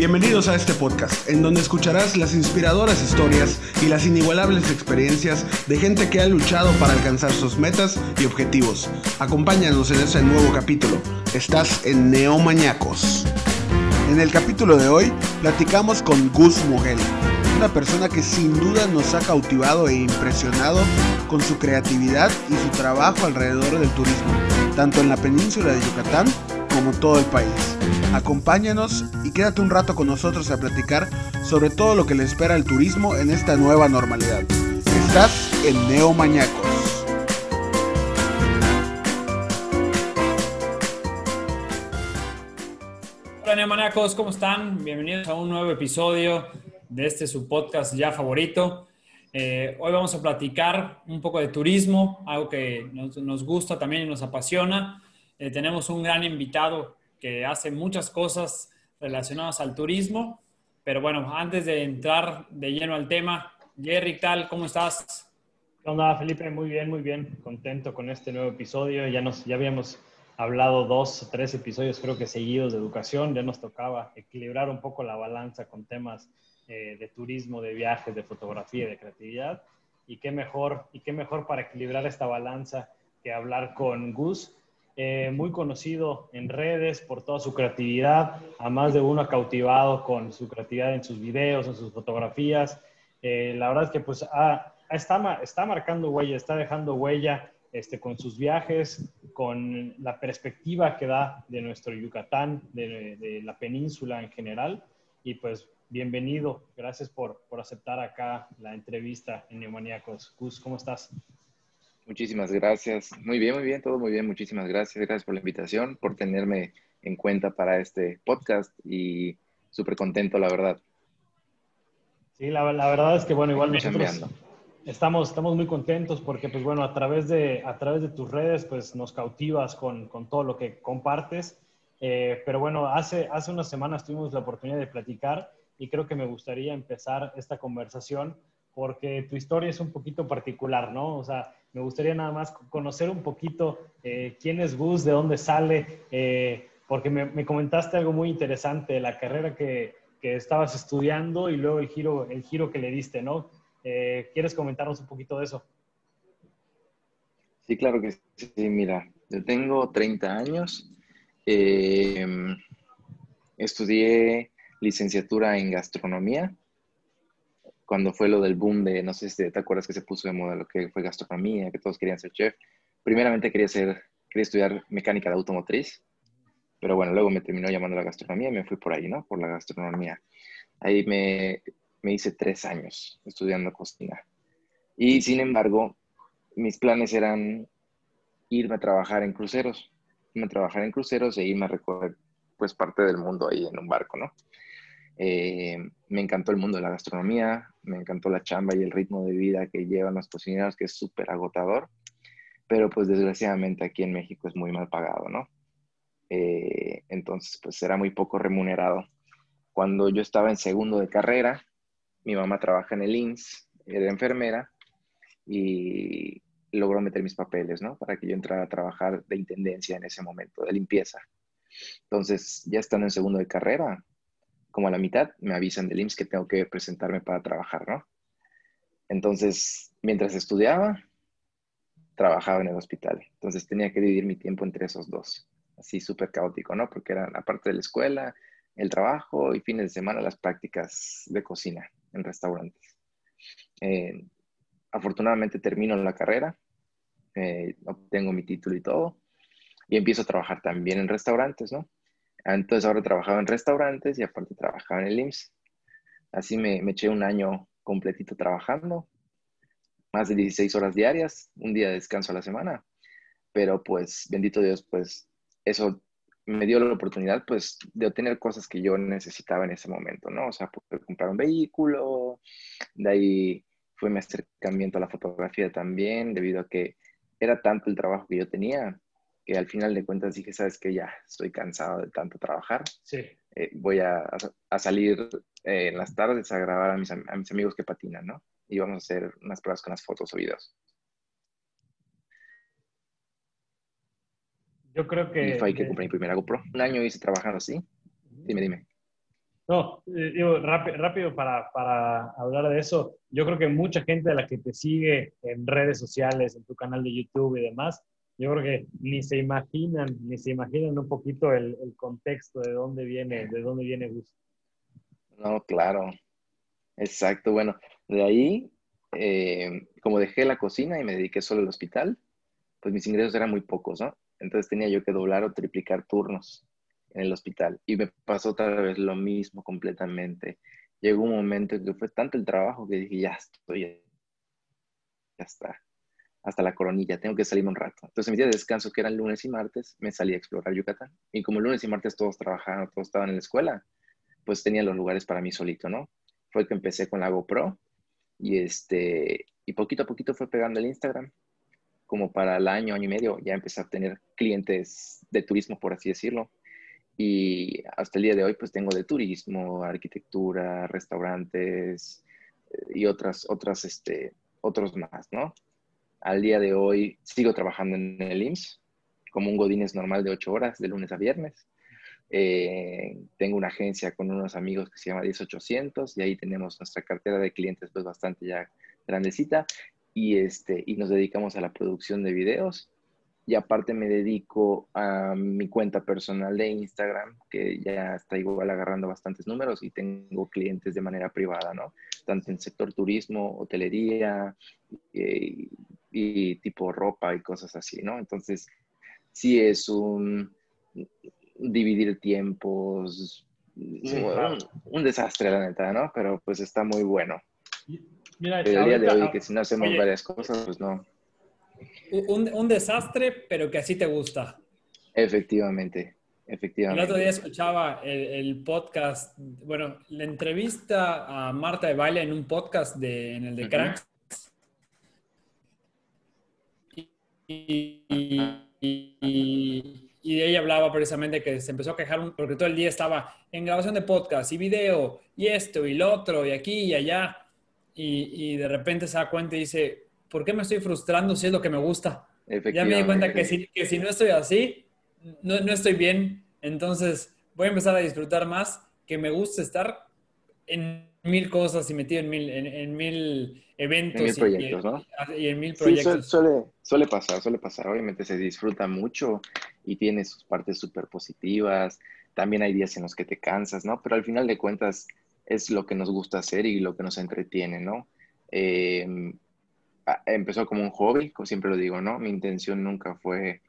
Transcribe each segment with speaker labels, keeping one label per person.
Speaker 1: Bienvenidos a este podcast, en donde escucharás las inspiradoras historias y las inigualables experiencias de gente que ha luchado para alcanzar sus metas y objetivos. Acompáñanos en este nuevo capítulo. Estás en Neomañacos. En el capítulo de hoy platicamos con Gus Muguel, una persona que sin duda nos ha cautivado e impresionado con su creatividad y su trabajo alrededor del turismo, tanto en la península de Yucatán como todo el país. Acompáñanos y quédate un rato con nosotros a platicar sobre todo lo que le espera al turismo en esta nueva normalidad. Estás en Neo Mañacos.
Speaker 2: Hola ¿cómo están? Bienvenidos a un nuevo episodio de este su podcast ya favorito. Eh, hoy vamos a platicar un poco de turismo, algo que nos, nos gusta también y nos apasiona. Eh, tenemos un gran invitado que hace muchas cosas relacionadas al turismo. Pero bueno, antes de entrar de lleno al tema, Jerry, tal? ¿Cómo estás?
Speaker 3: ¿Qué onda, Felipe? Muy bien, muy bien. Contento con este nuevo episodio. Ya, nos, ya habíamos hablado dos tres episodios, creo que seguidos de educación. Ya nos tocaba equilibrar un poco la balanza con temas eh, de turismo, de viajes, de fotografía, de creatividad. Y qué mejor, y qué mejor para equilibrar esta balanza que hablar con Gus, eh, muy conocido en redes por toda su creatividad, a más de uno ha cautivado con su creatividad en sus videos, en sus fotografías. Eh, la verdad es que pues está, está marcando huella, está dejando huella este, con sus viajes, con la perspectiva que da de nuestro Yucatán, de, la península en general. Y pues bienvenido, gracias por, por aceptar acá la entrevista en Neomaníacos. Gus, ¿cómo estás?
Speaker 4: Muchísimas gracias. Muy bien, muy bien, todo muy bien. Muchísimas gracias. Gracias por la invitación, por tenerme en cuenta para este podcast y súper contento, la verdad.
Speaker 3: Sí, la, verdad es que, bueno, igual nosotros estamos, estamos muy contentos porque, pues bueno, a través de, a través de tus redes, pues nos cautivas con, con todo lo que compartes. Eh, pero bueno, hace, hace unas semanas tuvimos la oportunidad de platicar y creo que me gustaría empezar esta conversación porque tu historia es un poquito particular, ¿no? O sea, me gustaría nada más conocer un poquito eh, quién es Gus, de dónde sale, eh, porque me, comentaste algo muy interesante, la carrera que, que, estabas estudiando y luego el giro, el giro que le diste, ¿no? Eh, ¿Quieres comentarnos un poquito de eso?
Speaker 4: Sí, claro que sí. Mira, yo tengo 30 años. estudié licenciatura en gastronomía cuando fue lo del boom de, no sé si te acuerdas que se puso de moda lo que fue gastronomía, que todos querían ser chef. Primeramente quería ser, quería estudiar mecánica de automotriz, pero bueno, luego me terminó llamando la gastronomía y me fui por ahí, ¿no? Por la gastronomía. Ahí me, me hice tres años estudiando cocina. Y sin embargo, mis planes eran irme a trabajar en cruceros, irme a trabajar en cruceros e irme a recorrer pues parte del mundo ahí en un barco, ¿no? Eh, me encantó el mundo de la gastronomía, me encantó la chamba y el ritmo de vida que llevan los cocineros, que es súper agotador, pero pues desgraciadamente aquí en México es muy mal pagado, ¿no? Eh, entonces, pues era muy poco remunerado. Cuando yo estaba en segundo de carrera, mi mamá trabaja en el INS, era enfermera, y logró meter mis papeles, ¿no? Para que yo entrara a trabajar de intendencia en ese momento, de limpieza. Entonces, ya estando en segundo de carrera, como a la mitad, me avisan del IMSS que tengo que presentarme para trabajar, ¿no? Entonces, mientras estudiaba, trabajaba en el hospital. Entonces tenía que dividir mi tiempo entre esos dos. Así súper caótico, ¿no? Porque eran, aparte de la escuela, el trabajo y fines de semana, las prácticas de cocina en restaurantes. Eh, afortunadamente termino la carrera, eh, obtengo mi título y todo, y empiezo a trabajar también en restaurantes, ¿no? Entonces ahora trabajaba en restaurantes y aparte trabajaba en el IMSS. Así me, me eché un año completito trabajando, más de 16 horas diarias, un día de descanso a la semana. Pero pues, bendito Dios, pues eso me dio la oportunidad pues de obtener cosas que yo necesitaba en ese momento, ¿no? O sea, poder comprar un vehículo, de ahí fue mi acercamiento a la fotografía también, debido a que era tanto el trabajo que yo tenía que al final de cuentas dije, sabes que ya estoy cansado de tanto trabajar.
Speaker 3: Sí.
Speaker 4: Eh, voy a, a salir eh, en las tardes a grabar a mis, a mis, amigos que patinan, ¿no? Y vamos a hacer unas pruebas con las fotos o videos.
Speaker 3: Yo creo que...
Speaker 4: Y fue ahí que compré mi primera GoPro. Un año hice trabajando así. Dime, dime.
Speaker 3: No, eh, digo, rápido, rápido para, para, hablar de eso. Yo creo que mucha gente de la que te sigue en redes sociales, en tu canal de YouTube y demás, yo creo que ni se imaginan, ni se imaginan un poquito el, contexto de dónde viene, de dónde viene Gus.
Speaker 4: No, claro. Exacto. Bueno, de ahí, eh, como dejé la cocina y me dediqué solo al hospital, pues mis ingresos eran muy pocos, ¿no? Entonces tenía yo que doblar o triplicar turnos en el hospital. Y me pasó otra vez lo mismo completamente. Llegó un momento en que fue tanto el trabajo que dije, ya estoy, ya está, hasta la coronilla, tengo que salirme un rato. Entonces, mi día de descanso, que eran lunes y martes, me salí a explorar Yucatán. Y como lunes y martes todos trabajaban, todos estaban en la escuela, pues tenía los lugares para mí solito, ¿no? Fue que empecé con la GoPro y, este, y poquito a poquito fue pegando el Instagram. Como para el año, año y medio, ya empecé a tener clientes de turismo, por así decirlo y hasta el día de hoy, pues tengo de turismo, arquitectura, restaurantes eh, y otras, otras, este, otros más, ¿no? Al día de hoy sigo trabajando en el IMSS como un godines normal de ocho horas, de lunes a viernes. Eh, tengo una agencia con unos amigos que se llama 10800 y ahí tenemos nuestra cartera de clientes pues bastante ya grandecita y, este, y nos dedicamos a la producción de videos y aparte me dedico a mi cuenta personal de Instagram, que ya está igual agarrando bastantes números y tengo clientes de manera privada, ¿no? Tanto en sector turismo, hotelería eh, y, tipo ropa y cosas así, ¿no? Entonces, sí es un dividir tiempos, un, desastre, la neta, ¿no? Pero pues está muy bueno. Mira, el día de hoy, que si no hacemos varias cosas, pues no.
Speaker 2: Un, desastre, pero que así te gusta.
Speaker 4: Efectivamente, efectivamente.
Speaker 2: El otro día escuchaba el, podcast, bueno, la entrevista a Marta de Baile en un podcast de, en el de Cracks. Y, ella hablaba precisamente que se empezó a quejar porque todo el día estaba en grabación de podcast y video y esto y lo otro y aquí y allá. Y, y de repente se da cuenta y dice, ¿por qué me estoy frustrando si es lo que me gusta? Ya me di cuenta que si, que si no estoy así, no, no, estoy bien. Entonces voy a empezar a disfrutar más, que me gusta estar en mil cosas y metido en mil, en, mil eventos.
Speaker 4: En mil proyectos,
Speaker 2: y,
Speaker 4: ¿no?
Speaker 2: Y en mil proyectos.
Speaker 4: Sí, suele, suele pasar, suele pasar. Obviamente se disfruta mucho y tiene sus partes súper positivas. También hay días en los que te cansas, ¿no? Pero al final de cuentas es lo que nos gusta hacer y lo que nos entretiene, ¿no? Eh, Ah, empezó como un hobby, como siempre lo digo, ¿no? Mi intención nunca fue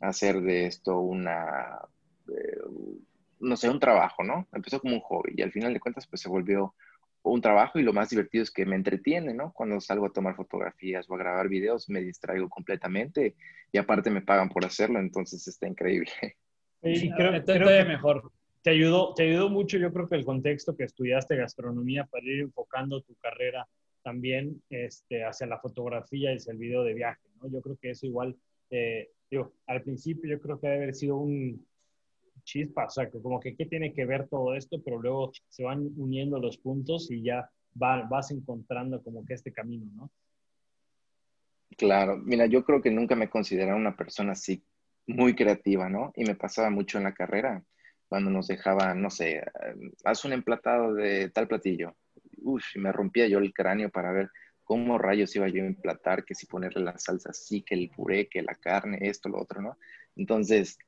Speaker 4: hacer de esto una, eh, no sé, un trabajo, ¿no? Empezó como un hobby y al final de cuentas pues se volvió un trabajo y lo más divertido es que me entretiene, ¿no? Cuando salgo a tomar fotografías o a grabar videos me distraigo completamente y aparte me pagan por hacerlo, entonces está increíble.
Speaker 3: Y creo, que mejor. Te ayudó, te ayudó mucho, yo creo que el contexto que estudiaste gastronomía para ir enfocando tu carrera también este, hacia la fotografía y hacia el video de viaje, ¿no? Yo creo que eso igual, eh, digo, al principio yo creo que debe haber sido un chispa, o sea, como que qué tiene que ver todo esto, pero luego se van uniendo los puntos y ya vas encontrando como que este camino, ¿no?
Speaker 4: Claro, mira, yo creo que nunca me consideraba una persona así muy creativa, ¿no? Y me pasaba mucho en la carrera, cuando nos dejaban, no sé, haz un emplatado de tal platillo, uff, me rompía yo el cráneo para ver cómo rayos iba yo a emplatar, que si ponerle la salsa así, que el puré, que la carne, esto, lo otro, ¿no? Entonces,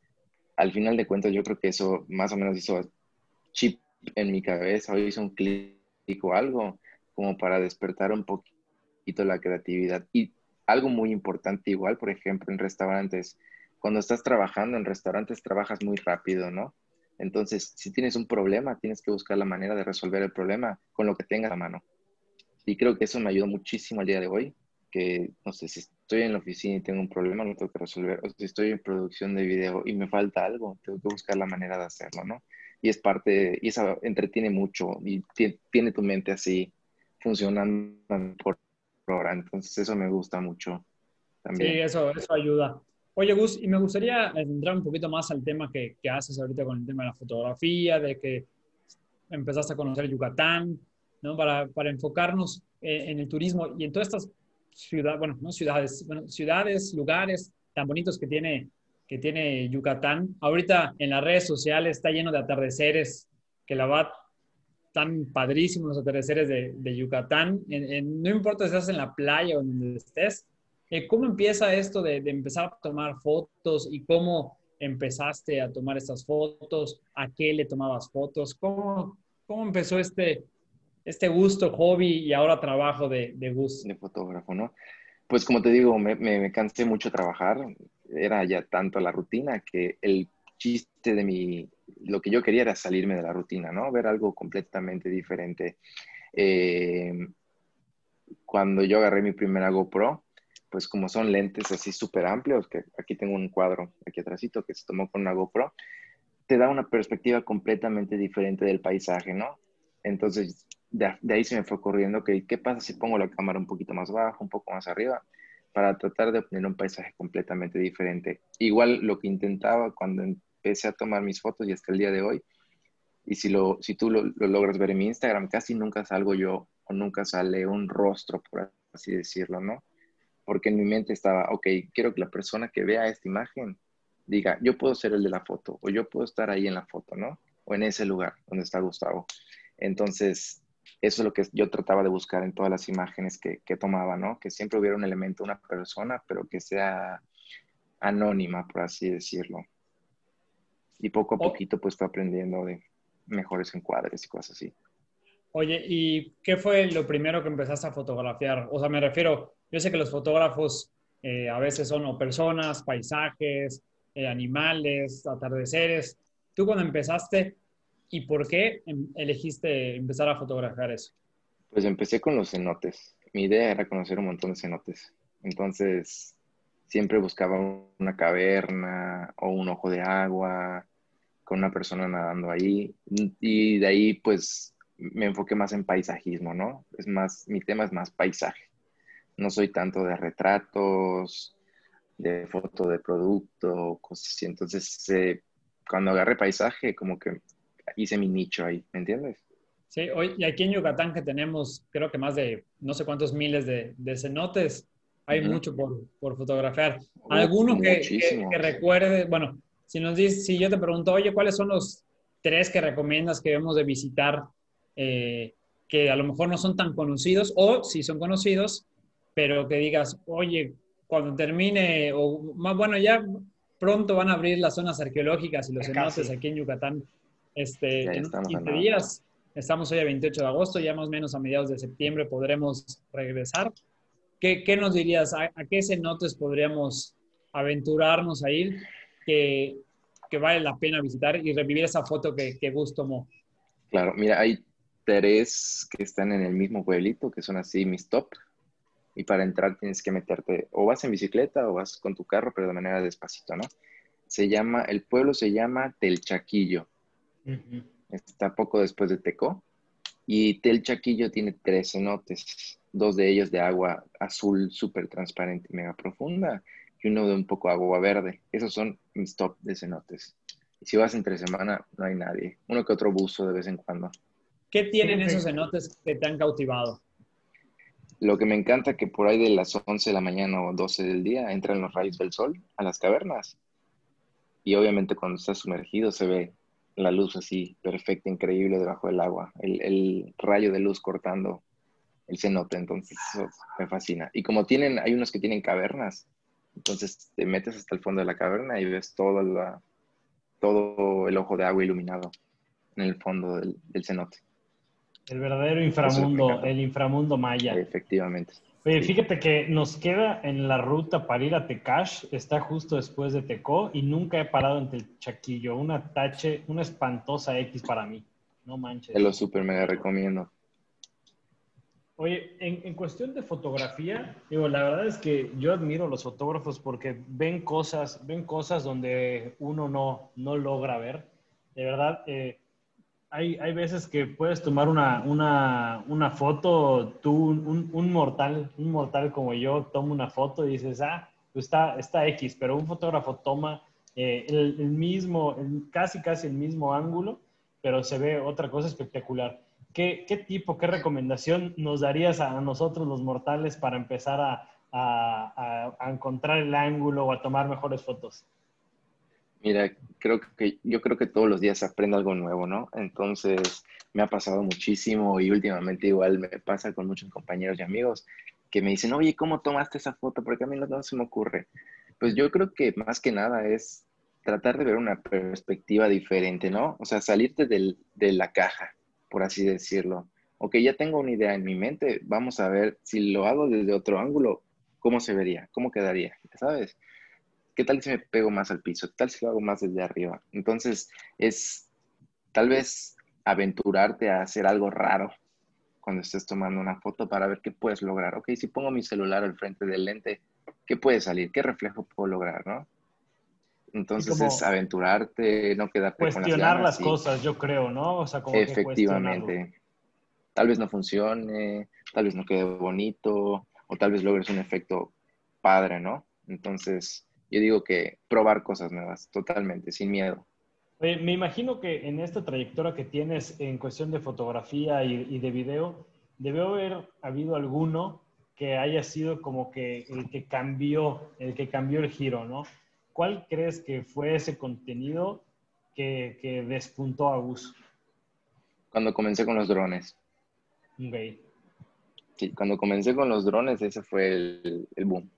Speaker 4: al final de cuentas, yo creo que eso más o menos hizo chip en mi cabeza, o hizo un clic o algo, como para despertar un poquito la creatividad. Y algo muy importante igual, por ejemplo, en restaurantes, cuando estás trabajando en restaurantes, trabajas muy rápido, ¿no? Entonces, si tienes un problema, tienes que buscar la manera de resolver el problema con lo que tengas a mano. Y creo que eso me ayudó muchísimo al día de hoy, que, no sé, si estoy en la oficina y tengo un problema, lo tengo que resolver. O si estoy en producción de video y me falta algo, tengo que buscar la manera de hacerlo, ¿no? Y es parte, y eso entretiene mucho y tiene tu mente así funcionando por hora. Entonces, eso me gusta mucho. También.
Speaker 2: Sí, eso, eso ayuda. Oye, Gus, y me gustaría entrar un poquito más al tema que, que, haces ahorita con el tema de la fotografía, de que empezaste a conocer Yucatán, ¿no? Para, para enfocarnos en, el turismo y en todas estas ciudades, bueno, no ciudades, bueno, ciudades, lugares tan bonitos que tiene, que tiene Yucatán. Ahorita en las redes sociales está lleno de atardeceres que la verdad tan padrísimos los atardeceres de, Yucatán. no importa si estás en la playa o donde estés, eh, ¿cómo empieza esto de, empezar a tomar fotos y cómo empezaste a tomar estas fotos? ¿A qué le tomabas fotos? ¿Cómo, cómo empezó este, este gusto, hobby y ahora trabajo de, de gusto?
Speaker 4: De fotógrafo, ¿no? Pues como te digo, me, me, cansé mucho trabajar. Era ya tanto la rutina que el chiste de mi, lo que yo quería era salirme de la rutina, ¿no? Ver algo completamente diferente. Eh, cuando yo agarré mi primera GoPro, pues como son lentes así súper amplios, que aquí tengo un cuadro aquí atrásito que se tomó con una GoPro, te da una perspectiva completamente diferente del paisaje, ¿no? Entonces, de, ahí se me fue ocurriendo que, ¿qué pasa si pongo la cámara un poquito más bajo, un poco más arriba? Para tratar de obtener un paisaje completamente diferente. Igual lo que intentaba cuando empecé a tomar mis fotos y hasta el día de hoy, y si, lo, si tú lo, lo logras ver en mi Instagram, casi nunca salgo yo o nunca sale un rostro, por así decirlo, ¿no? Porque en mi mente estaba, ok, quiero que la persona que vea esta imagen diga, yo puedo ser el de la foto, o yo puedo estar ahí en la foto, ¿no? O en ese lugar donde está Gustavo. Entonces, eso es lo que yo trataba de buscar en todas las imágenes que, que tomaba, ¿no? Que siempre hubiera un elemento, una persona, pero que sea anónima, por así decirlo. Y poco a poquito, pues fue aprendiendo de mejores encuadres y cosas así.
Speaker 2: Oye, ¿y qué fue lo primero que empezaste a fotografiar? O sea, me refiero, yo sé que los fotógrafos eh, a veces son o personas, paisajes, eh, animales, atardeceres. ¿Tú cuando empezaste, ¿Y por qué em, elegiste empezar a fotografiar eso?
Speaker 4: Pues empecé con los cenotes. Mi idea era conocer un montón de cenotes. Entonces, siempre buscaba una caverna o un ojo de agua con una persona nadando ahí. Y de ahí, pues, me enfoqué más en paisajismo, ¿no? Es más, mi tema es más paisaje. No soy tanto de retratos, de foto de producto, cosas así. Entonces, eh, cuando agarré paisaje, como que hice mi nicho ahí, ¿me entiendes?
Speaker 2: Sí, hoy, y aquí en Yucatán que tenemos creo que más de no sé cuántos miles de, de cenotes, hay mucho por, por fotografiar. ¿Alguno que, que, recuerde, bueno, si nos dices, si yo te pregunto, oye, ¿cuáles son los tres que recomiendas que debemos de visitar eh, que a lo mejor no son tan conocidos o si son conocidos, pero que digas, oye, cuando termine, o más bueno, ya pronto van a abrir las zonas arqueológicas y los cenotes aquí en Yucatán. Este, en 15 días, estamos hoy a 28 de agosto, ya más o menos a mediados de septiembre podremos regresar. ¿Qué, qué nos dirías? ¿A, qué cenotes podríamos aventurarnos a ir que, que, vale la pena visitar y revivir esa foto que, que Gus tomó?
Speaker 4: Claro, mira, hay tres que están en el mismo pueblito, que son así mis top. Y para entrar tienes que meterte, o vas en bicicleta o vas con tu carro, pero de manera despacito, ¿no? Se llama, el pueblo se llama Telchaquillo. Está poco después de Teco. Y Tel Chaquillo tiene tres cenotes, dos de ellos de agua azul súper transparente y mega profunda, y uno de un poco agua verde. Esos son mis top de cenotes. Y si vas entre semana, no hay nadie. Uno que otro buzo de vez en cuando.
Speaker 2: ¿Qué tienen esos cenotes que te han cautivado?
Speaker 4: Lo que me encanta que por ahí de las 11 de la mañana o 12 del día entran los rayos del sol a las cavernas. Y obviamente cuando estás sumergido se ve la luz así perfecta, increíble debajo del agua, el, rayo de luz cortando el cenote, entonces eso me fascina. Y como tienen, hay unos que tienen cavernas, entonces te metes hasta el fondo de la caverna y ves todo, la, todo el ojo de agua iluminado en el fondo del, del cenote.
Speaker 3: El verdadero inframundo, el inframundo maya.
Speaker 4: Efectivamente.
Speaker 3: Oye, fíjate que nos queda en la ruta para ir a Tecash, está justo después de Tecó y nunca he parado en el Chaquillo. Una tache, una espantosa X para mí. No manches.
Speaker 4: Te lo súper mega recomiendo.
Speaker 3: Oye, en, cuestión de fotografía, digo, la verdad es que yo admiro a los fotógrafos porque ven cosas, ven cosas donde uno no, no logra ver. De verdad, eh, hay, hay, veces que puedes tomar una, una, una foto, tú, un, un, mortal, un mortal como yo, toma una foto y dices, ah, pues está, está X, pero un fotógrafo toma eh, el, el, mismo, casi casi el mismo ángulo, pero se ve otra cosa espectacular. ¿Qué, ¿Qué, tipo, qué recomendación nos darías a nosotros los mortales para empezar a, a, a encontrar el ángulo o a tomar mejores fotos?
Speaker 4: Mira, creo que yo creo que todos los días se aprende algo nuevo, ¿no? Entonces, me ha pasado muchísimo y últimamente igual me pasa con muchos compañeros y amigos que me dicen, oye, ¿cómo tomaste esa foto? Porque a mí no, se me ocurre. Pues yo creo que más que nada es tratar de ver una perspectiva diferente, ¿no? O sea, salirte del, de la caja, por así decirlo. Ok, ya tengo una idea en mi mente, vamos a ver si lo hago desde otro ángulo, ¿cómo se vería? ¿Cómo quedaría? ¿Sabes? ¿Qué tal si me pego más al piso? ¿Qué tal si lo hago más desde arriba? Entonces, es tal vez aventurarte a hacer algo raro cuando estés tomando una foto para ver qué puedes lograr. Ok, si pongo mi celular al frente del lente, ¿qué puede salir? ¿Qué reflejo puedo lograr, no? Entonces es aventurarte, no quedarte
Speaker 3: cuestionar con las, las cosas, yo creo, ¿no? O sea, como
Speaker 4: efectivamente. tal vez no funcione, tal vez no quede bonito, o tal vez logres un efecto padre, ¿no? Entonces, yo digo que probar cosas nuevas, totalmente, sin miedo.
Speaker 3: me imagino que en esta trayectoria que tienes en cuestión de fotografía y, de video, debe haber habido alguno que haya sido como que el que cambió, el que cambió el giro, ¿no? ¿Cuál crees que fue ese contenido que, que despuntó a Gus?
Speaker 4: Cuando comencé con los drones.
Speaker 3: Ok.
Speaker 4: Sí, cuando comencé con los drones, ese fue el, el boom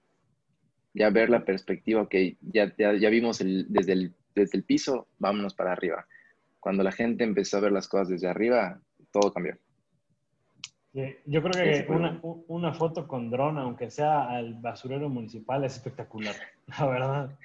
Speaker 4: ya ver la perspectiva, que ya, ya, vimos desde, el, desde el piso, vámonos para arriba. Cuando la gente empezó a ver las cosas desde arriba, todo cambió.
Speaker 3: yo creo que una, una, foto con dron, aunque sea al basurero municipal, es espectacular, la verdad.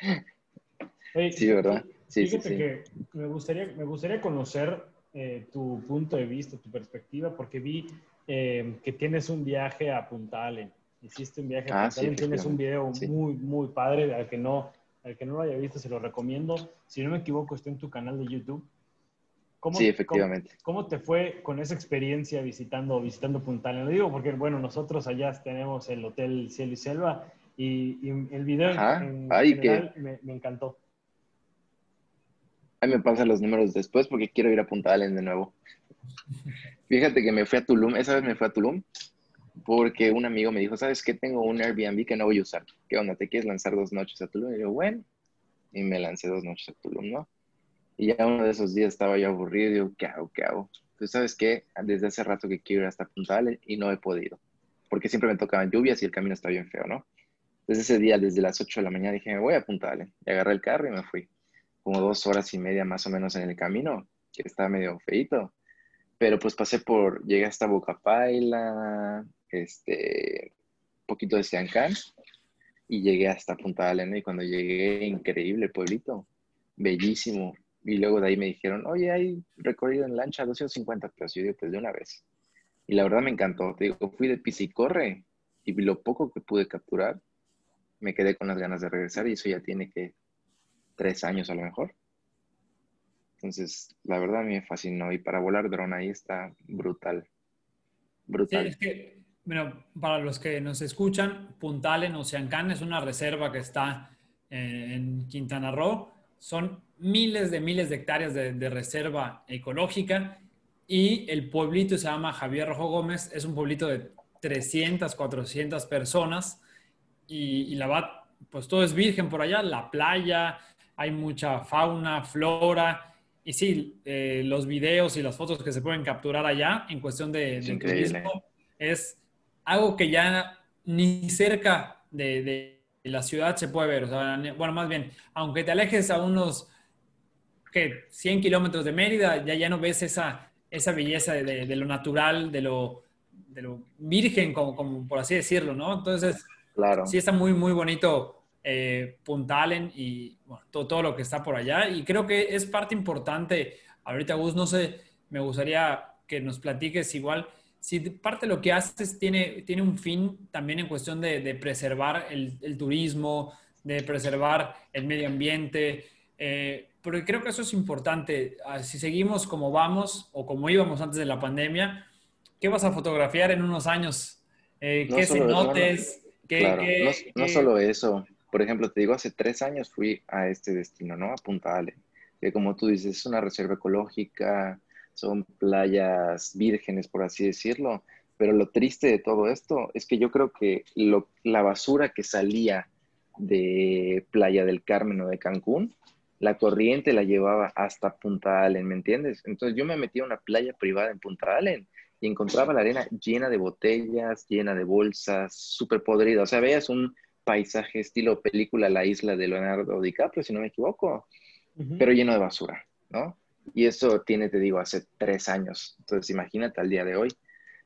Speaker 4: sí, ¿verdad? Sí,
Speaker 3: fíjate que me gustaría, me gustaría conocer eh, tu punto de vista, tu perspectiva, porque vi eh, que tienes un viaje a Punta Allen. Hiciste un viaje ah, tienes un video muy, muy padre, al que, no, al que no lo haya visto se lo recomiendo. Si no me equivoco, está en tu canal de YouTube.
Speaker 4: ¿Cómo, sí, efectivamente.
Speaker 3: Cómo, te fue con esa experiencia visitando, visitando Punta Lo digo porque, bueno, nosotros allá tenemos el Hotel Cielo y Selva y, el video en, general me, encantó.
Speaker 4: Ahí me pasan los números después porque quiero ir a Punta Allen de nuevo. Fíjate que me fui a Tulum, esa vez me fui a Tulum porque un amigo me dijo, ¿sabes qué? Tengo un Airbnb que no voy a usar. ¿Qué onda? ¿Te quieres lanzar dos noches a Tulum? Y yo, bueno, y me lancé dos noches a Tulum, ¿no? Y ya uno de esos días estaba yo aburrido y digo, ¿qué hago? ¿Qué hago? Pues, ¿sabes qué? Desde hace rato que quiero ir hasta Punta y no he podido. Porque siempre me tocaban lluvias y el camino está bien feo, ¿no? Desde ese día, desde las 8 de la mañana, dije, me voy a Punta Y agarré el carro y me fui. Como dos horas y media más o menos en el camino, que estaba medio feito. Pero pues pasé por, llegué hasta Paila este, poquito de Siancán y llegué hasta Punta Alena y cuando llegué, increíble pueblito, bellísimo. Y luego de ahí me dijeron, oye, hay recorrido en lancha, 250 pesos. Yo digo, pues de una vez. Y la verdad me encantó. Te digo, fui de corre y lo poco que pude capturar, me quedé con las ganas de regresar y eso ya tiene que tres años a lo mejor. Entonces, la verdad me fascinó y para volar dron ahí está brutal. Brutal.
Speaker 2: Bueno, para los que nos escuchan, Puntalen Oceancán es una reserva que está eh, en Quintana Roo. Son miles de miles de hectáreas de, reserva ecológica y el pueblito se llama Javier Rojo Gómez. Es un pueblito de 300, 400 personas y, la verdad, pues todo es virgen por allá. La playa, hay mucha fauna, flora. Y sí, eh, los videos y las fotos que se pueden capturar allá en cuestión de, de turismo es algo que ya ni cerca de, la ciudad se puede ver. bueno, más bien, aunque te alejes a unos ¿qué? 100 kilómetros de Mérida, ya, ya no ves esa, esa belleza de, lo natural, de lo, de lo virgen, como, como, por así decirlo, ¿no? Entonces, claro. sí está muy, muy bonito eh, Puntalen y todo, todo, lo que está por allá. Y creo que es parte importante. Ahorita, Gus, no sé, me gustaría que nos platiques igual si parte de lo que haces tiene, tiene un fin también en cuestión de, preservar el, turismo, de preservar el medio ambiente, eh, porque creo que eso es importante. Ah, si seguimos como vamos o como íbamos antes de la pandemia, ¿qué vas a fotografiar en unos años? Eh, ¿Qué se notes?
Speaker 4: no, solo eso. Por ejemplo, te digo, hace tres años fui a este destino, ¿no? A Punta Ale, que como tú dices, es una reserva ecológica, son playas vírgenes, por así decirlo. Pero lo triste de todo esto es que yo creo que la basura que salía de Playa del Carmen o de Cancún la corriente la llevaba hasta Punta Allen, ¿me entiendes? Entonces yo me metía a una playa privada en Punta Allen y encontraba la arena llena de botellas, llena de bolsas, súper podrida. O sea, veías un paisaje estilo película La isla de Leonardo DiCaprio, si no me equivoco, pero lleno de basura, ¿no? Y eso tiene, te digo, hace tres años. Entonces, imagínate al día de hoy.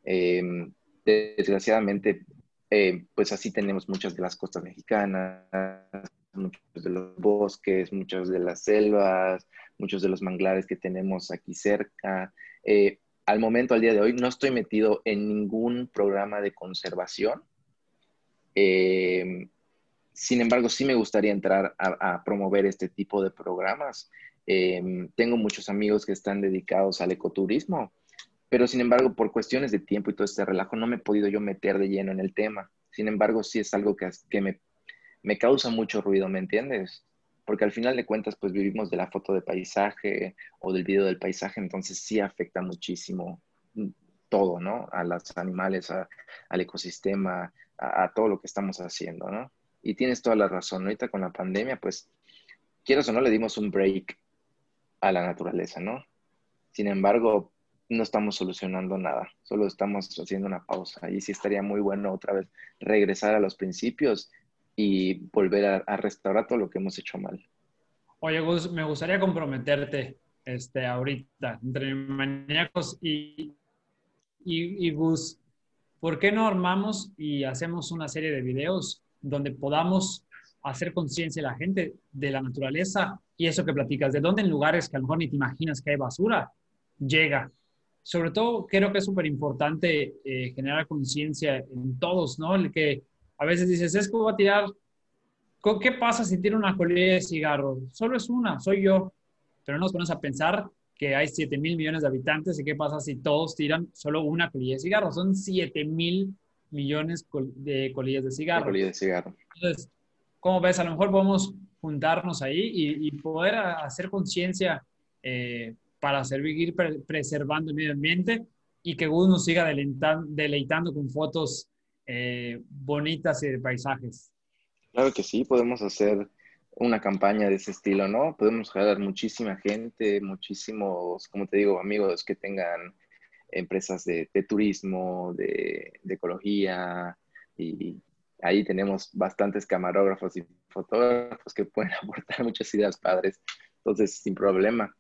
Speaker 4: Em, desgraciadamente, eh, pues así tenemos muchas de las costas mexicanas, muchos de los bosques, muchas de las selvas, muchos de los manglares que tenemos aquí cerca. Eh, al momento, al día de hoy, no estoy metido en ningún programa de conservación. Eh, sin embargo, sí me gustaría entrar a, promover este tipo de programas. Eh, tengo muchos amigos que están dedicados al ecoturismo, pero sin embargo, por cuestiones de tiempo y todo este relajo, no me he podido yo meter de lleno en el tema. Sin embargo, sí es algo que, que me, me causa mucho ruido, ¿me entiendes? porque al final de cuentas pues vivimos de la foto de paisaje o del video del paisaje, entonces sí afecta muchísimo todo, ¿no? A los animales, al ecosistema, a, todo lo que estamos haciendo, ¿no? Y tienes toda la razón, ahorita con la pandemia pues, quieras o no, le dimos un break a la naturaleza, ¿no? Sin embargo, no estamos solucionando nada, solo estamos haciendo una pausa y sí estaría muy bueno otra vez regresar a los principios y volver a, restaurar todo lo que hemos hecho mal.
Speaker 2: Oye, Gus, me gustaría comprometerte este, ahorita entre maníacos y, y, y Gus. ¿Por qué no armamos y hacemos una serie de videos donde podamos hacer conciencia a la gente de la naturaleza y eso que platicas, de dónde en lugares que a lo mejor ni te imaginas que hay basura, llega. Sobre todo, creo que es súper importante eh, generar conciencia en todos, ¿no? El que a veces dices, es que voy a tirar, ¿qué pasa si tiro una colilla de cigarro? Solo es una, soy yo. Pero no nos ponemos a pensar que hay 7 mil millones de habitantes y qué pasa si todos tiran solo una colilla de cigarro. Son 7 mil millones de colillas de cigarro.
Speaker 4: colillas de cigarro.
Speaker 2: Entonces, ¿cómo ves? A lo mejor podemos juntarnos ahí y, poder hacer conciencia eh, para seguir preservando el medio ambiente y que Gus nos siga deleitando con fotos eh, bonitas y de paisajes.
Speaker 4: Claro que sí, podemos hacer una campaña de ese estilo, ¿no? Podemos jalar muchísima gente, muchísimos, como te digo, amigos que tengan empresas de, turismo, de, ecología, y ahí tenemos bastantes camarógrafos y fotógrafos que pueden aportar muchas ideas padres, entonces sin problema.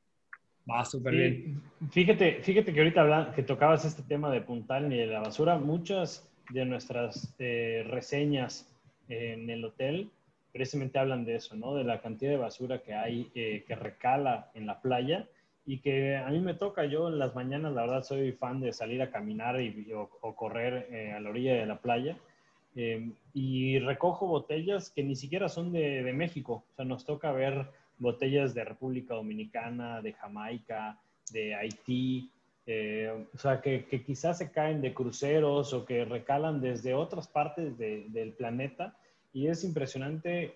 Speaker 2: Va súper bien.
Speaker 3: Fíjate, fíjate que ahorita que tocabas este tema de puntal y de la basura, muchas de nuestras eh, reseñas en el hotel precisamente hablan de eso, ¿no? De la cantidad de basura que hay, eh, que recala en la playa y que a mí me toca, yo en las mañanas, la verdad, soy fan de salir a caminar y, o, correr eh, a la orilla de la playa y recojo botellas que ni siquiera son de, de, México, o sea, nos toca ver botellas de República Dominicana, de Jamaica, de Haití, eh, o sea, que, quizás se caen de cruceros o que recalan desde otras partes del planeta. Y es impresionante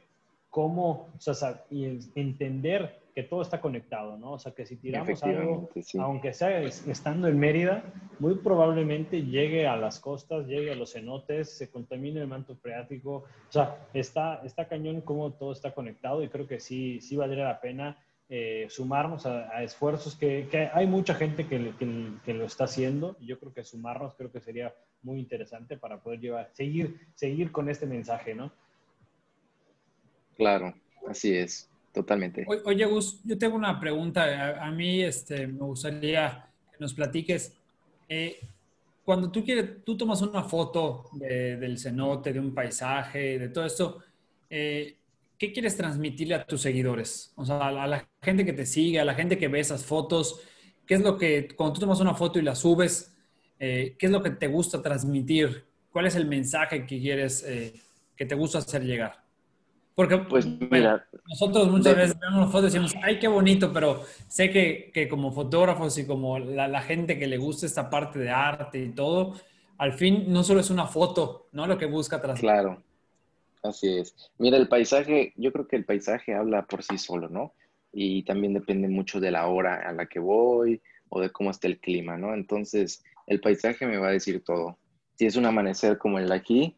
Speaker 3: cómo, o sea, y entender que todo está conectado, ¿no? O sea, que si tiramos algo, aunque sea estando en Mérida, muy probablemente llegue a las costas, llegue a los cenotes, se contamine el manto freático. O sea, está, está cañón cómo todo está conectado y creo que sí, sí valdría la pena eh, sumarnos a, esfuerzos que, hay mucha gente que, que, lo está haciendo y yo creo que sumarnos creo que sería muy interesante para poder llevar, seguir, seguir con este mensaje, ¿no?
Speaker 4: Claro, así es, totalmente.
Speaker 2: oye, Gus, yo tengo una pregunta. A, mí este, me gustaría que nos platiques. Eh, cuando tú quieres, tú tomas una foto del cenote, de un paisaje, de todo esto, eh, ¿qué quieres transmitirle a tus seguidores? O sea, a la gente que te sigue, a la gente que ve esas fotos, ¿qué es lo que, cuando tú tomas una foto y la subes, eh, qué es lo que te gusta transmitir? ¿Cuál es el mensaje que quieres, eh, que te gusta hacer llegar? Porque pues, mira, nosotros muchas veces vemos una foto y decimos, ay, qué bonito, pero sé que, que como fotógrafos y como la, la, gente que le gusta esta parte de arte y todo, al fin no solo es una foto, ¿no? Lo que busca transmitir.
Speaker 4: Claro Así es. Mira, el paisaje, yo creo que el paisaje habla por sí solo, ¿no? Y también depende mucho de la hora a la que voy o de cómo está el clima, ¿no? Entonces, el paisaje me va a decir todo. Si es un amanecer como el de aquí,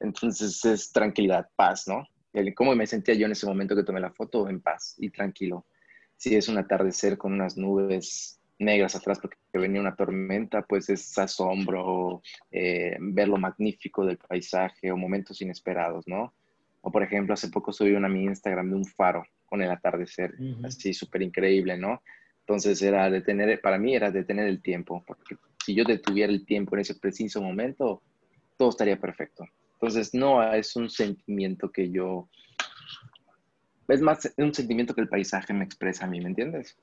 Speaker 4: entonces es tranquilidad, paz, ¿no? Cómo me sentía yo en ese momento que tomé la foto, en paz y tranquilo. Si es un atardecer con unas nubes negras atrás porque venía una tormenta, pues es asombro, eh, ver lo magnífico del paisaje o momentos inesperados, ¿no? O por ejemplo, hace poco subí una a mi Instagram de un faro con el atardecer, así súper increíble, ¿no? Entonces era detener, para mí era detener el tiempo, porque si yo detuviera el tiempo en ese preciso momento, todo estaría perfecto. Entonces no es un sentimiento que yo, es más un sentimiento que el paisaje me expresa a mí, ¿me entiendes?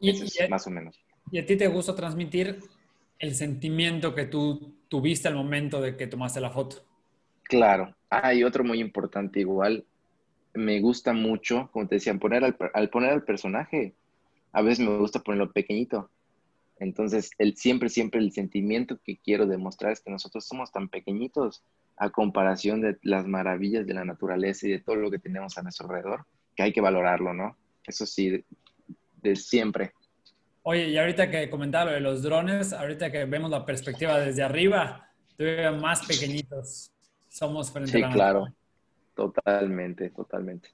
Speaker 2: Y, más o menos. ¿Y a ti te gusta transmitir el sentimiento que tú tuviste al momento de que tomaste la foto?
Speaker 4: Claro. Hay otro muy importante igual. Me gusta mucho, como te decía, poner al, poner al personaje, a veces me gusta ponerlo pequeñito. Entonces, el, siempre, siempre el sentimiento que quiero demostrar es que nosotros somos tan pequeñitos a comparación de las maravillas de la naturaleza y de todo lo que tenemos a nuestro alrededor, que hay que valorarlo, ¿no? Eso sí, de siempre.
Speaker 2: Oye, y ahorita que comentaba lo de los drones, ahorita que vemos la perspectiva desde arriba, todavía más pequeñitos somos frente
Speaker 4: a la claro. Totalmente, totalmente.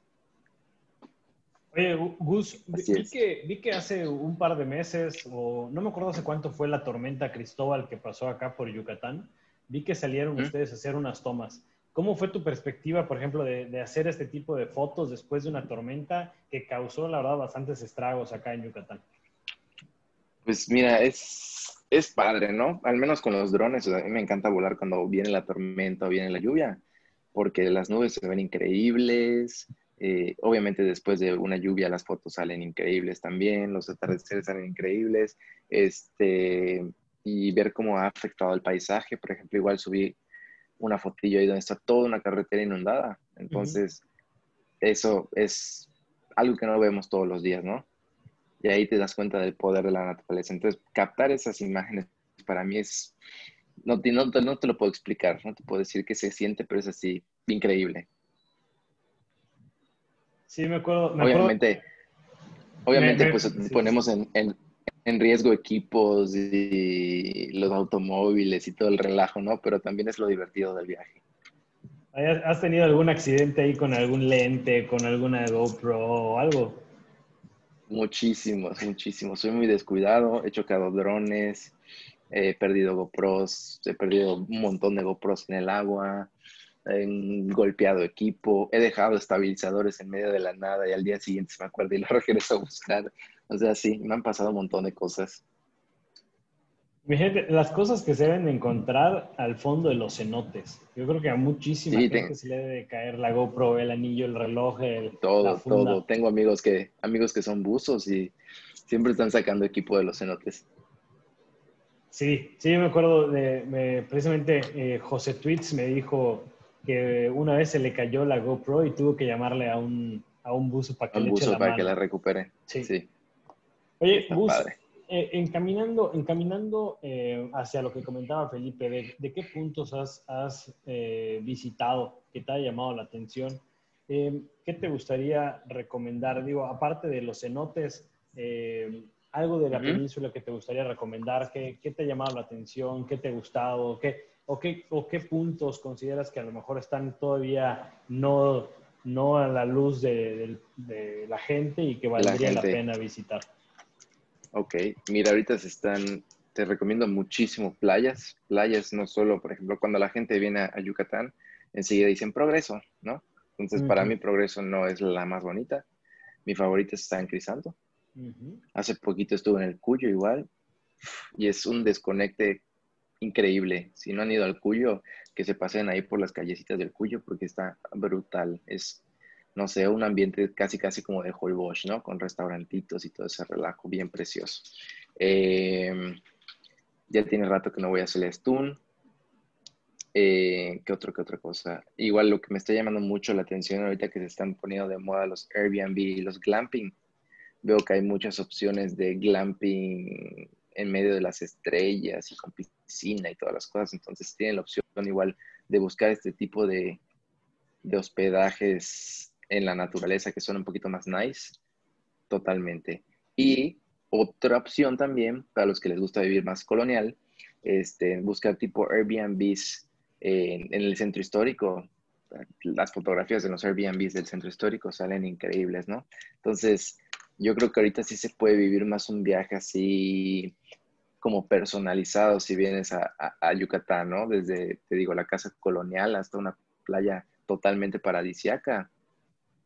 Speaker 3: Oye, Gus, vi que, vi que, hace un par de meses, o no me acuerdo hace cuánto fue la tormenta Cristóbal que pasó acá por Yucatán, vi que salieron ustedes a hacer unas tomas. ¿Cómo fue tu perspectiva, por ejemplo, de, hacer este tipo de fotos después de una tormenta que causó, la verdad, bastantes estragos acá en Yucatán?
Speaker 4: Pues mira, es, es padre, ¿no? Al menos con los drones, a mí me encanta volar cuando viene la tormenta o viene la lluvia, porque las nubes se ven increíbles. Eh, obviamente después de una lluvia las fotos salen increíbles también, los atardeceres salen increíbles, este, y ver cómo ha afectado el paisaje. Por ejemplo, igual subí una fotillo ahí donde está toda una carretera inundada. Entonces, eso es algo que no vemos todos los días, ¿no? Y ahí te das cuenta del poder de la naturaleza. Entonces, captar esas imágenes para mí es, no, no, no te lo puedo explicar, no te puedo decir que se siente, pero es así, increíble.
Speaker 3: Sí, me acuerdo.
Speaker 4: obviamente, obviamente pues ponemos en, en riesgo equipos y los automóviles y todo el relajo, ¿no? Pero también es lo divertido del viaje.
Speaker 3: ¿Has tenido algún accidente ahí con algún lente, con alguna GoPro o algo?
Speaker 4: Muchísimos, muchísimos. Soy muy descuidado, he chocado drones, he perdido GoPros, he perdido un montón de GoPros en el agua, he golpeado equipo, he dejado estabilizadores en medio de la nada y al día siguiente se me acuerda y lo regreso a buscar. O sea, sí, me han pasado un montón de cosas.
Speaker 3: Mi gente, las cosas que se deben encontrar al fondo de los cenotes. Yo creo que a muchísima gente se le debe caer la GoPro, el anillo, el reloj, el,
Speaker 4: todo, todo. Tengo amigos que, amigos que son buzos y siempre están sacando equipo de los cenotes.
Speaker 3: Sí, sí, me acuerdo de, precisamente eh, José Tweets me dijo que una vez se le cayó la GoPro y tuvo que llamarle a un, a un buzo para que le eche la
Speaker 4: para que la recupere. Sí. sí.
Speaker 3: Oye, Gus, eh, encaminando, encaminando eh, hacia lo que comentaba Felipe, de, qué puntos has, eh, visitado que te haya llamado la atención? ¿Qué te gustaría recomendar? Digo, aparte de los cenotes, algo de la península que te gustaría recomendar, ¿qué, ¿qué, te ha llamado la atención? ¿Qué te ha gustado? ¿Qué, o, qué, ¿O qué puntos consideras que a lo mejor están todavía no, no a la luz de, la gente y que valdría la pena visitar?
Speaker 4: Ok, mira, ahorita se están, te recomiendo muchísimo playas, playas no solo, por ejemplo, cuando la gente viene a, Yucatán, enseguida dicen progreso, ¿no? Entonces, para mí progreso no es la más bonita. Mi favorita es San Crisanto. Hace poquito estuve en el Cuyo igual y es un desconecte increíble. Si no han ido al Cuyo, que se pasen ahí por las callecitas del Cuyo porque está brutal. Es no sé, un ambiente casi, casi como de Bosch, ¿no? Con restaurantitos y todo ese relajo bien precioso. Em, ya tiene rato que no voy a Celestún. Eh, ¿Qué otro, qué otra cosa? Igual lo que me está llamando mucho la atención ahorita que se están poniendo de moda los Airbnb y los glamping. Veo que hay muchas opciones de glamping en medio de las estrellas y con piscina y todas las cosas. Entonces tienen la opción igual de buscar este tipo de, de hospedajes en la naturaleza que son un poquito más nice, totalmente. Y otra opción también, para los que les gusta vivir más colonial, este, buscar tipo Airbnbs en, el centro histórico. Las fotografías de los Airbnbs del centro histórico salen increíbles, ¿no? Entonces, yo creo que ahorita sí se puede vivir más un viaje así como personalizado si vienes a, Yucatán, ¿no? Desde, te digo, la casa colonial hasta una playa totalmente paradisiaca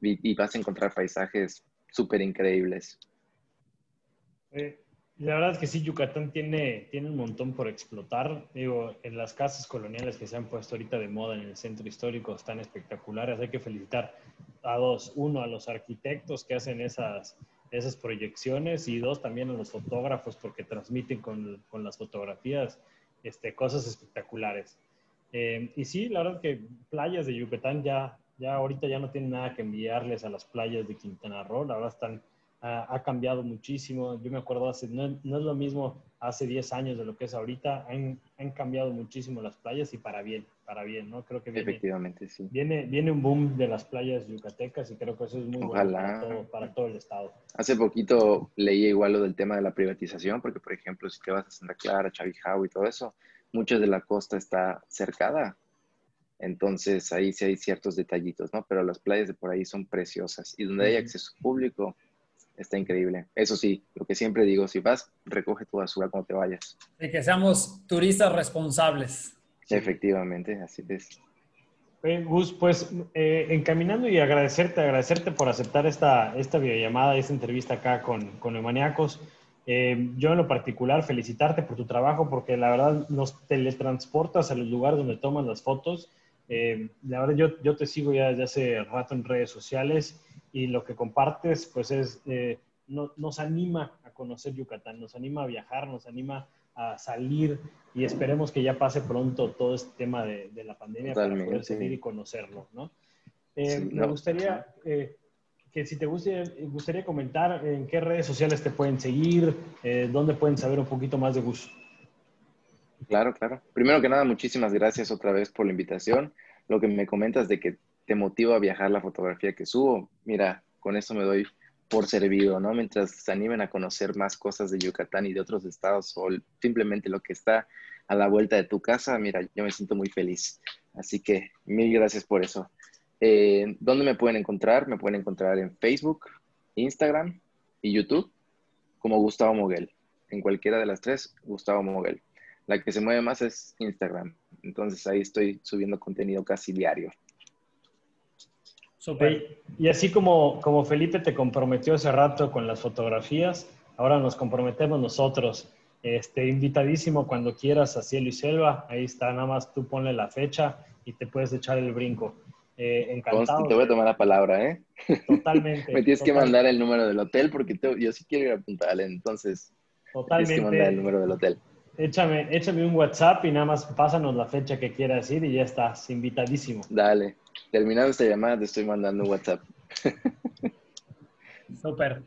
Speaker 4: y, vas a encontrar paisajes súper increíbles.
Speaker 3: Eh, la verdad es que sí, Yucatán tiene, tiene un montón por explotar. Digo, en las casas coloniales que se han puesto ahorita de moda en el centro histórico están espectaculares. Hay que felicitar a dos. Uno, a los arquitectos que hacen esas, esas proyecciones y dos, también a los fotógrafos porque transmiten con, con las fotografías este, cosas espectaculares. Eh, y sí, la verdad que playas de Yucatán ya, ya ahorita ya no tienen nada que enviarles a las playas de Quintana Roo. La verdad están, ha cambiado muchísimo. Yo me acuerdo, hace, no, no, es lo mismo hace 10 años de lo que es ahorita. Han, han, cambiado muchísimo las playas y para bien, para bien, ¿no? Creo que viene,
Speaker 4: Efectivamente, sí.
Speaker 3: Viene, viene un boom de las playas yucatecas y creo que eso es muy bueno para todo, para todo el estado.
Speaker 4: Hace poquito leí igual lo del tema de la privatización, porque por ejemplo, si te vas a Santa Clara, Chavijao y todo eso, mucha de la costa está cercada. Entonces ahí sí hay ciertos detallitos, ¿no? Pero las playas de por ahí son preciosas y donde hay acceso público está increíble. Eso sí, lo que siempre digo, si vas, recoge tu basura cuando te vayas.
Speaker 2: Y que seamos turistas responsables.
Speaker 4: Efectivamente, así es.
Speaker 3: Gus, pues eh, encaminando y agradecerte, agradecerte por aceptar esta, esta videollamada, esta entrevista acá con, con Eumaniacos. Eh, yo en lo particular, felicitarte por tu trabajo porque la verdad nos teletransportas a los lugares donde toman las fotos. Eh, la verdad yo, yo te sigo ya desde hace rato en redes sociales y lo que compartes pues es, eh, no, nos anima a conocer Yucatán, nos anima a viajar, nos anima a salir y esperemos que ya pase pronto todo este tema de, de la pandemia para poder salir y conocerlo, ¿no? me gustaría que si te gustaría comentar en qué redes sociales te pueden seguir, eh, dónde pueden saber un poquito más de Gus.
Speaker 4: Claro, claro. Primero que nada, muchísimas gracias otra vez por la invitación. Lo que me comentas de que te motiva a viajar la fotografía que subo, mira, con eso me doy por servido, ¿no? Mientras se animen a conocer más cosas de Yucatán y de otros estados o simplemente lo que está a la vuelta de tu casa, mira, yo me siento muy feliz. Así que mil gracias por eso. Eh, ¿Dónde me pueden encontrar? Me pueden encontrar en Facebook, Instagram y YouTube como Gustavo Moguel. En cualquiera de las tres, Gustavo Moguel. La que se mueve más es Instagram. Entonces ahí estoy subiendo contenido casi diario.
Speaker 3: Super. Y así como, como Felipe te comprometió hace rato con las fotografías, ahora nos comprometemos nosotros. Este, invitadísimo cuando quieras a Cielo y Selva. Ahí está, nada más tú ponle la fecha y te puedes echar el brinco. Eh, encantado.
Speaker 4: te voy a tomar la palabra, ¿eh?
Speaker 3: Totalmente.
Speaker 4: Me tienes que mandar el número del hotel porque yo sí quiero ir a Punta entonces.
Speaker 3: Totalmente.
Speaker 4: tienes que mandar el número del hotel.
Speaker 3: Échame, échame un WhatsApp y nada más pásanos la fecha que quieras ir y ya estás invitadísimo.
Speaker 4: Dale. Terminado esta llamada, te estoy mandando un WhatsApp.
Speaker 2: Súper.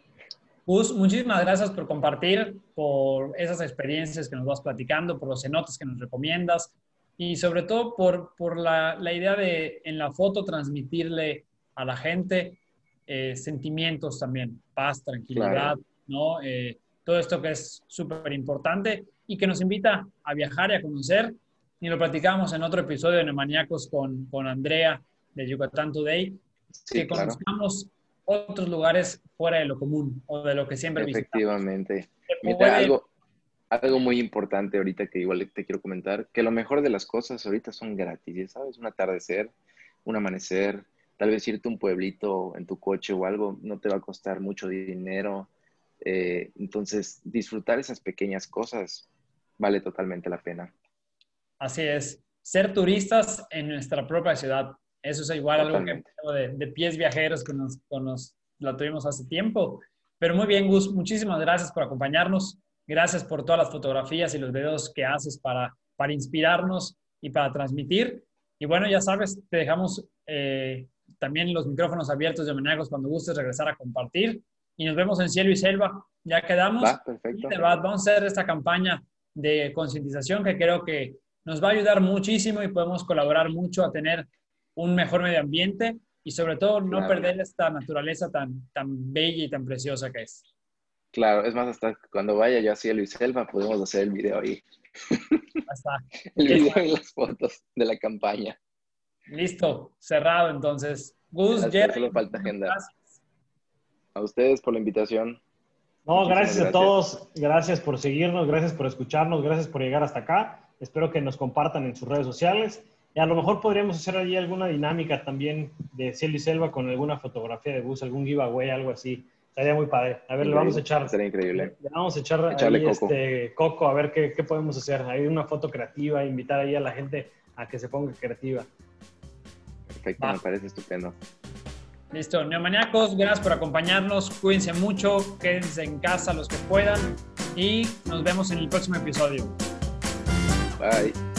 Speaker 2: Gus, muchísimas gracias por compartir, por esas experiencias que nos vas platicando, por los cenotes que nos recomiendas, y sobre todo por, por la, la, idea de en la foto transmitirle a la gente eh, sentimientos también, paz, tranquilidad, ¿no? Eh, todo esto que es súper importante y que nos invita a viajar y a conocer. Y lo platicamos en otro episodio de Nemaniacos con, con Andrea de Yucatán Today, que conozcamos otros lugares fuera de lo común o de lo que siempre
Speaker 4: Efectivamente. Mira, algo, algo muy importante ahorita que igual te quiero comentar, que lo mejor de las cosas ahorita son gratis, ¿sabes? Un atardecer, un amanecer, tal vez irte a un pueblito en tu coche o algo, no te va a costar mucho dinero. Eh, entonces, disfrutar esas pequeñas cosas vale totalmente la pena.
Speaker 2: Así es, ser turistas en nuestra propia ciudad, eso es igual algo que de, de pies viajeros que nos, que nos la tuvimos hace tiempo. Pero muy bien, Gus, muchísimas gracias por acompañarnos. Gracias por todas las fotografías y los videos que haces para, para inspirarnos y para transmitir. Y bueno, ya sabes, te dejamos eh, también los micrófonos abiertos de Menagos cuando gustes regresar a compartir. Y nos vemos en Cielo y Selva. Ya quedamos.
Speaker 4: Va, perfecto.
Speaker 2: vamos a hacer esta campaña de concientización que creo que nos va a ayudar muchísimo y podemos colaborar mucho a tener un mejor medio ambiente y sobre todo no perder esta naturaleza tan, tan bella y tan preciosa que es.
Speaker 4: Claro, es más, hasta cuando vaya yo a Cielo y Selva podemos hacer el video ahí.
Speaker 2: Hasta.
Speaker 4: El video y las fotos de la campaña.
Speaker 2: Listo, cerrado entonces. Gus, Jerry,
Speaker 4: solo falta agenda.
Speaker 2: gracias.
Speaker 4: A ustedes por la invitación.
Speaker 3: No,
Speaker 4: Muchísimas
Speaker 3: gracias, a todos. Gracias por seguirnos, gracias por escucharnos, gracias por llegar hasta acá. Espero que nos compartan en sus redes sociales. Y a lo mejor podríamos hacer allí alguna dinámica también de cielo y selva con alguna fotografía de bus, algún giveaway, algo así. Estaría muy padre. A ver, le vamos a echar.
Speaker 4: Sería increíble.
Speaker 3: Le vamos a echar
Speaker 4: Echarle
Speaker 3: ahí
Speaker 4: coco.
Speaker 3: este coco a ver qué, qué podemos hacer. Hay una foto creativa, invitar ahí a la gente a que se ponga creativa.
Speaker 4: Perfecto, me parece estupendo.
Speaker 2: Listo, neomaníacos, gracias por acompañarnos. Cuídense mucho, quédense en casa los que puedan y nos vemos en el próximo episodio.
Speaker 4: Bye.